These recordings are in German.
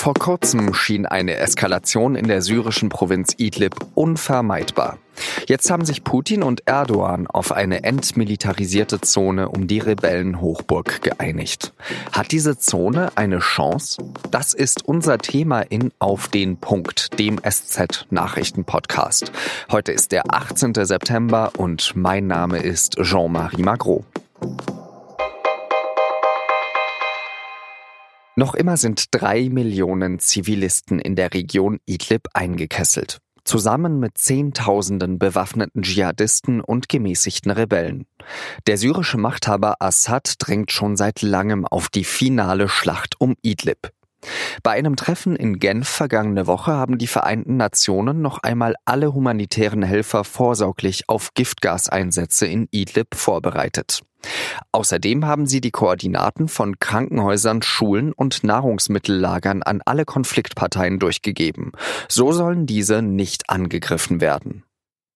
Vor kurzem schien eine Eskalation in der syrischen Provinz Idlib unvermeidbar. Jetzt haben sich Putin und Erdogan auf eine entmilitarisierte Zone um die Rebellenhochburg geeinigt. Hat diese Zone eine Chance? Das ist unser Thema in Auf den Punkt, dem SZ-Nachrichten-Podcast. Heute ist der 18. September und mein Name ist Jean-Marie Magro. Noch immer sind drei Millionen Zivilisten in der Region Idlib eingekesselt, zusammen mit Zehntausenden bewaffneten Dschihadisten und gemäßigten Rebellen. Der syrische Machthaber Assad drängt schon seit langem auf die finale Schlacht um Idlib. Bei einem Treffen in Genf vergangene Woche haben die Vereinten Nationen noch einmal alle humanitären Helfer vorsorglich auf Giftgaseinsätze in Idlib vorbereitet. Außerdem haben sie die Koordinaten von Krankenhäusern, Schulen und Nahrungsmittellagern an alle Konfliktparteien durchgegeben. So sollen diese nicht angegriffen werden.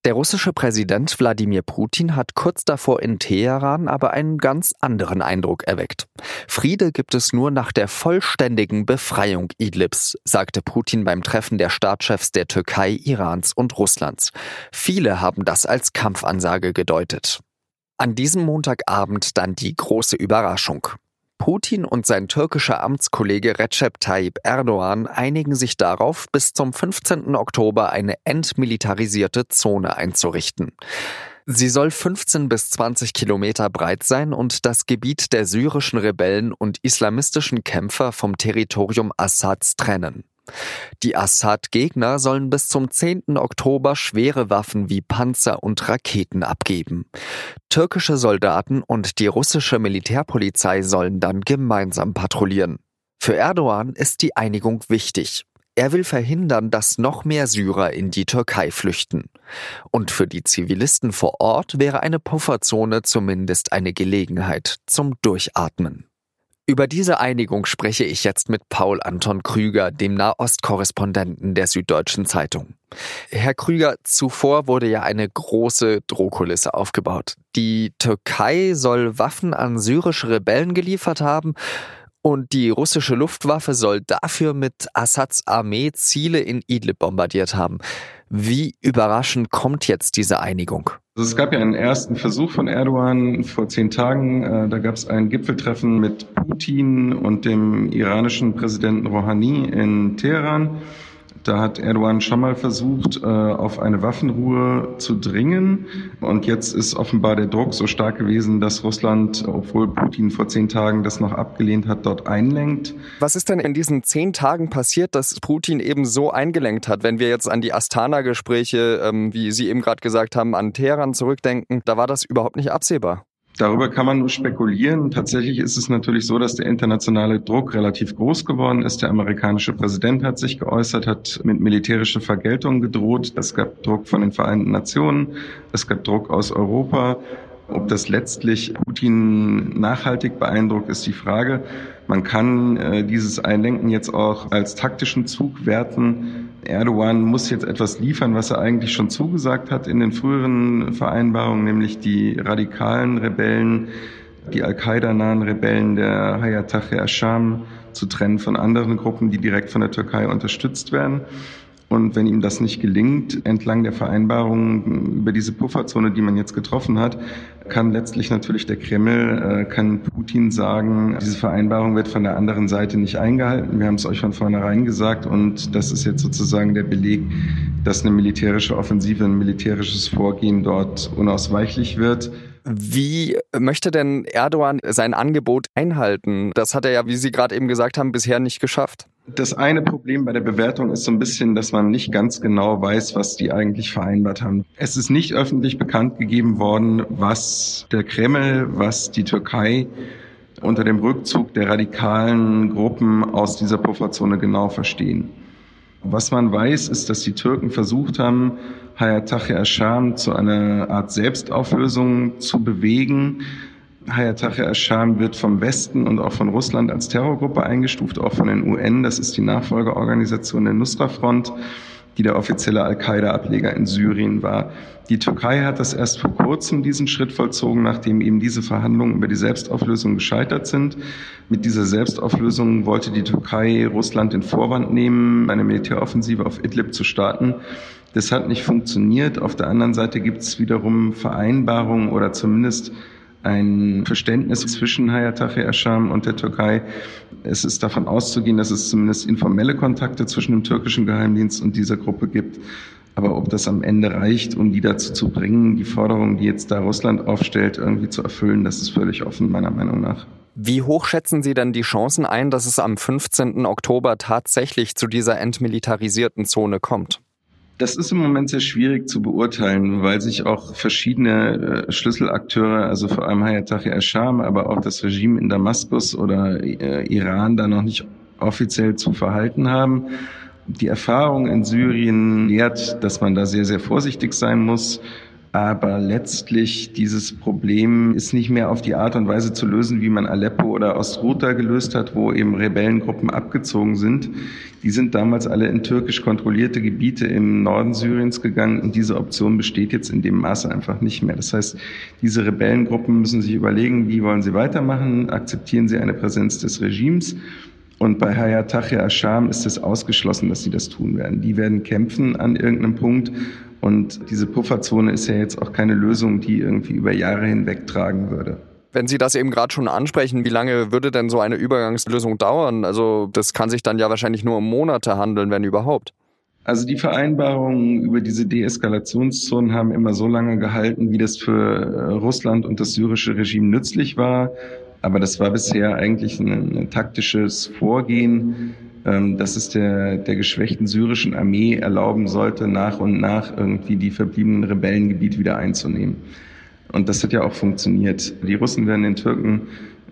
Der russische Präsident Wladimir Putin hat kurz davor in Teheran aber einen ganz anderen Eindruck erweckt. Friede gibt es nur nach der vollständigen Befreiung Idlibs, sagte Putin beim Treffen der Staatschefs der Türkei, Irans und Russlands. Viele haben das als Kampfansage gedeutet. An diesem Montagabend dann die große Überraschung. Putin und sein türkischer Amtskollege Recep Tayyip Erdogan einigen sich darauf, bis zum 15. Oktober eine entmilitarisierte Zone einzurichten. Sie soll 15 bis 20 Kilometer breit sein und das Gebiet der syrischen Rebellen und islamistischen Kämpfer vom Territorium Assads trennen. Die Assad-Gegner sollen bis zum 10. Oktober schwere Waffen wie Panzer und Raketen abgeben. Türkische Soldaten und die russische Militärpolizei sollen dann gemeinsam patrouillieren. Für Erdogan ist die Einigung wichtig. Er will verhindern, dass noch mehr Syrer in die Türkei flüchten. Und für die Zivilisten vor Ort wäre eine Pufferzone zumindest eine Gelegenheit zum Durchatmen. Über diese Einigung spreche ich jetzt mit Paul Anton Krüger, dem Nahostkorrespondenten der Süddeutschen Zeitung. Herr Krüger, zuvor wurde ja eine große Drohkulisse aufgebaut. Die Türkei soll Waffen an syrische Rebellen geliefert haben und die russische Luftwaffe soll dafür mit Assads Armee Ziele in Idlib bombardiert haben. Wie überraschend kommt jetzt diese Einigung? Also es gab ja einen ersten Versuch von Erdogan vor zehn Tagen. Äh, da gab es ein Gipfeltreffen mit Putin und dem iranischen Präsidenten Rouhani in Teheran. Da hat Erdogan schon mal versucht, äh, auf eine Waffenruhe zu dringen. Und jetzt ist offenbar der Druck so stark gewesen, dass Russland, obwohl Putin vor zehn Tagen das noch abgelehnt hat, dort einlenkt. Was ist denn in diesen zehn Tagen passiert, dass Putin eben so eingelenkt hat? Wenn wir jetzt an die Astana-Gespräche, ähm, wie Sie eben gerade gesagt haben, an Teheran zurückdenken, da war das überhaupt nicht absehbar. Darüber kann man nur spekulieren. Tatsächlich ist es natürlich so, dass der internationale Druck relativ groß geworden ist. Der amerikanische Präsident hat sich geäußert, hat mit militärischer Vergeltung gedroht. Es gab Druck von den Vereinten Nationen, es gab Druck aus Europa. Ob das letztlich Putin nachhaltig beeindruckt, ist die Frage. Man kann äh, dieses Einlenken jetzt auch als taktischen Zug werten. Erdogan muss jetzt etwas liefern, was er eigentlich schon zugesagt hat in den früheren Vereinbarungen, nämlich die radikalen Rebellen, die Al-Qaida-nahen Rebellen der Hayat Tahrir al-Sham zu trennen von anderen Gruppen, die direkt von der Türkei unterstützt werden. Und wenn ihm das nicht gelingt, entlang der Vereinbarungen über diese Pufferzone, die man jetzt getroffen hat, kann letztlich natürlich der Kreml, äh, kann Putin sagen, diese Vereinbarung wird von der anderen Seite nicht eingehalten. Wir haben es euch von vornherein gesagt und das ist jetzt sozusagen der Beleg, dass eine militärische Offensive, ein militärisches Vorgehen dort unausweichlich wird. Wie möchte denn Erdogan sein Angebot einhalten? Das hat er ja, wie Sie gerade eben gesagt haben, bisher nicht geschafft. Das eine Problem bei der Bewertung ist so ein bisschen, dass man nicht ganz genau weiß, was die eigentlich vereinbart haben. Es ist nicht öffentlich bekannt gegeben worden, was der Kreml, was die Türkei unter dem Rückzug der radikalen Gruppen aus dieser Pufferzone genau verstehen. Was man weiß, ist, dass die Türken versucht haben, Hayat Tahrir al-Sham zu einer Art Selbstauflösung zu bewegen Hayat al-Sham wird vom Westen und auch von Russland als Terrorgruppe eingestuft, auch von den UN. Das ist die Nachfolgeorganisation der Nusra-Front. die der offizielle Al-Qaida-Ableger in Syrien war. Die Türkei hat das erst vor kurzem diesen Schritt vollzogen, nachdem eben diese Verhandlungen über die Selbstauflösung gescheitert sind. Mit dieser Selbstauflösung wollte die Türkei Russland den Vorwand nehmen, eine Militäroffensive auf Idlib zu starten. Das hat nicht funktioniert. Auf der anderen Seite gibt es wiederum Vereinbarungen oder zumindest ein Verständnis zwischen Hayat Ascham und der Türkei. Es ist davon auszugehen, dass es zumindest informelle Kontakte zwischen dem türkischen Geheimdienst und dieser Gruppe gibt. Aber ob das am Ende reicht, um die dazu zu bringen, die Forderungen, die jetzt da Russland aufstellt, irgendwie zu erfüllen, das ist völlig offen, meiner Meinung nach. Wie hoch schätzen Sie denn die Chancen ein, dass es am 15. Oktober tatsächlich zu dieser entmilitarisierten Zone kommt? Das ist im Moment sehr schwierig zu beurteilen, weil sich auch verschiedene äh, Schlüsselakteure, also vor allem Hayat al-Sham, aber auch das Regime in Damaskus oder äh, Iran da noch nicht offiziell zu verhalten haben. Die Erfahrung in Syrien lehrt, dass man da sehr, sehr vorsichtig sein muss. Aber letztlich dieses Problem ist nicht mehr auf die Art und Weise zu lösen, wie man Aleppo oder Ostruta gelöst hat, wo eben Rebellengruppen abgezogen sind. Die sind damals alle in türkisch kontrollierte Gebiete im Norden Syriens gegangen und diese Option besteht jetzt in dem Maße einfach nicht mehr. Das heißt, diese Rebellengruppen müssen sich überlegen, wie wollen sie weitermachen, akzeptieren sie eine Präsenz des Regimes und bei Hayat Tahrir Asham ist es ausgeschlossen, dass sie das tun werden. Die werden kämpfen an irgendeinem Punkt und diese Pufferzone ist ja jetzt auch keine Lösung, die irgendwie über Jahre hinweg tragen würde. Wenn Sie das eben gerade schon ansprechen, wie lange würde denn so eine Übergangslösung dauern? Also das kann sich dann ja wahrscheinlich nur um Monate handeln, wenn überhaupt. Also die Vereinbarungen über diese Deeskalationszonen haben immer so lange gehalten, wie das für äh, Russland und das syrische Regime nützlich war. Aber das war bisher eigentlich ein, ein taktisches Vorgehen, dass es der, der geschwächten syrischen Armee erlauben sollte, nach und nach irgendwie die verbliebenen Rebellengebiete wieder einzunehmen. Und das hat ja auch funktioniert. Die Russen werden den Türken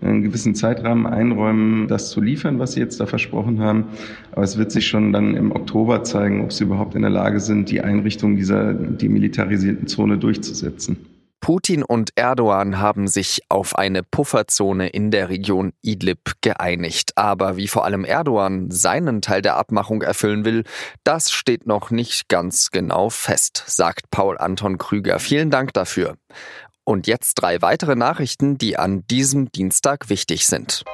einen gewissen Zeitrahmen einräumen, das zu liefern, was sie jetzt da versprochen haben. Aber es wird sich schon dann im Oktober zeigen, ob sie überhaupt in der Lage sind, die Einrichtung dieser demilitarisierten Zone durchzusetzen. Putin und Erdogan haben sich auf eine Pufferzone in der Region Idlib geeinigt. Aber wie vor allem Erdogan seinen Teil der Abmachung erfüllen will, das steht noch nicht ganz genau fest, sagt Paul Anton Krüger. Vielen Dank dafür. Und jetzt drei weitere Nachrichten, die an diesem Dienstag wichtig sind.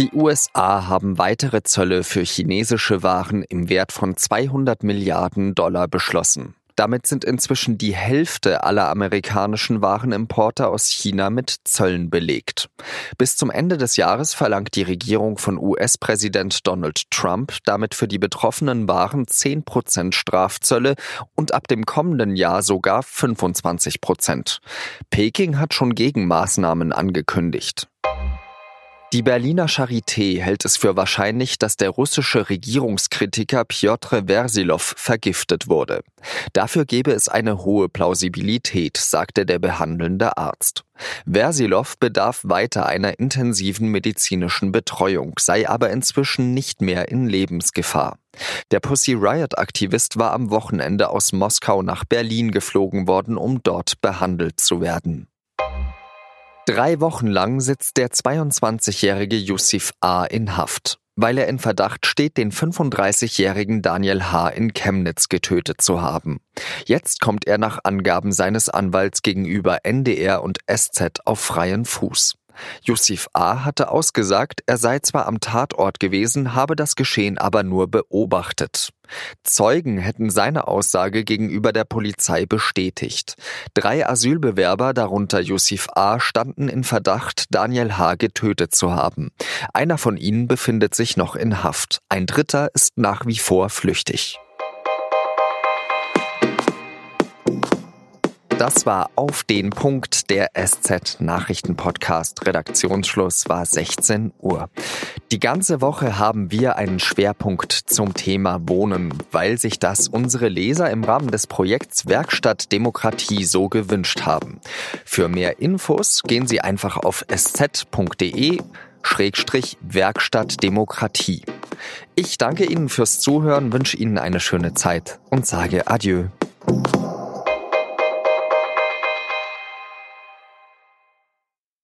Die USA haben weitere Zölle für chinesische Waren im Wert von 200 Milliarden Dollar beschlossen. Damit sind inzwischen die Hälfte aller amerikanischen Warenimporte aus China mit Zöllen belegt. Bis zum Ende des Jahres verlangt die Regierung von US-Präsident Donald Trump damit für die betroffenen Waren 10 Prozent Strafzölle und ab dem kommenden Jahr sogar 25 Prozent. Peking hat schon Gegenmaßnahmen angekündigt. Die Berliner Charité hält es für wahrscheinlich, dass der russische Regierungskritiker Piotr Versilov vergiftet wurde. Dafür gebe es eine hohe Plausibilität, sagte der behandelnde Arzt. Versilov bedarf weiter einer intensiven medizinischen Betreuung, sei aber inzwischen nicht mehr in Lebensgefahr. Der Pussy Riot-Aktivist war am Wochenende aus Moskau nach Berlin geflogen worden, um dort behandelt zu werden. Drei Wochen lang sitzt der 22-jährige Yusuf A. in Haft, weil er in Verdacht steht, den 35-jährigen Daniel H. in Chemnitz getötet zu haben. Jetzt kommt er nach Angaben seines Anwalts gegenüber NDR und SZ auf freien Fuß. Yusuf A. hatte ausgesagt, er sei zwar am Tatort gewesen, habe das Geschehen aber nur beobachtet. Zeugen hätten seine Aussage gegenüber der Polizei bestätigt. Drei Asylbewerber, darunter Yusuf A., standen in Verdacht, Daniel H. getötet zu haben. Einer von ihnen befindet sich noch in Haft. Ein dritter ist nach wie vor flüchtig. Das war auf den Punkt der SZ Nachrichten Podcast. Redaktionsschluss war 16 Uhr. Die ganze Woche haben wir einen Schwerpunkt zum Thema Wohnen, weil sich das unsere Leser im Rahmen des Projekts Werkstatt Demokratie so gewünscht haben. Für mehr Infos gehen Sie einfach auf sz.de Schrägstrich Werkstatt Demokratie. Ich danke Ihnen fürs Zuhören, wünsche Ihnen eine schöne Zeit und sage Adieu.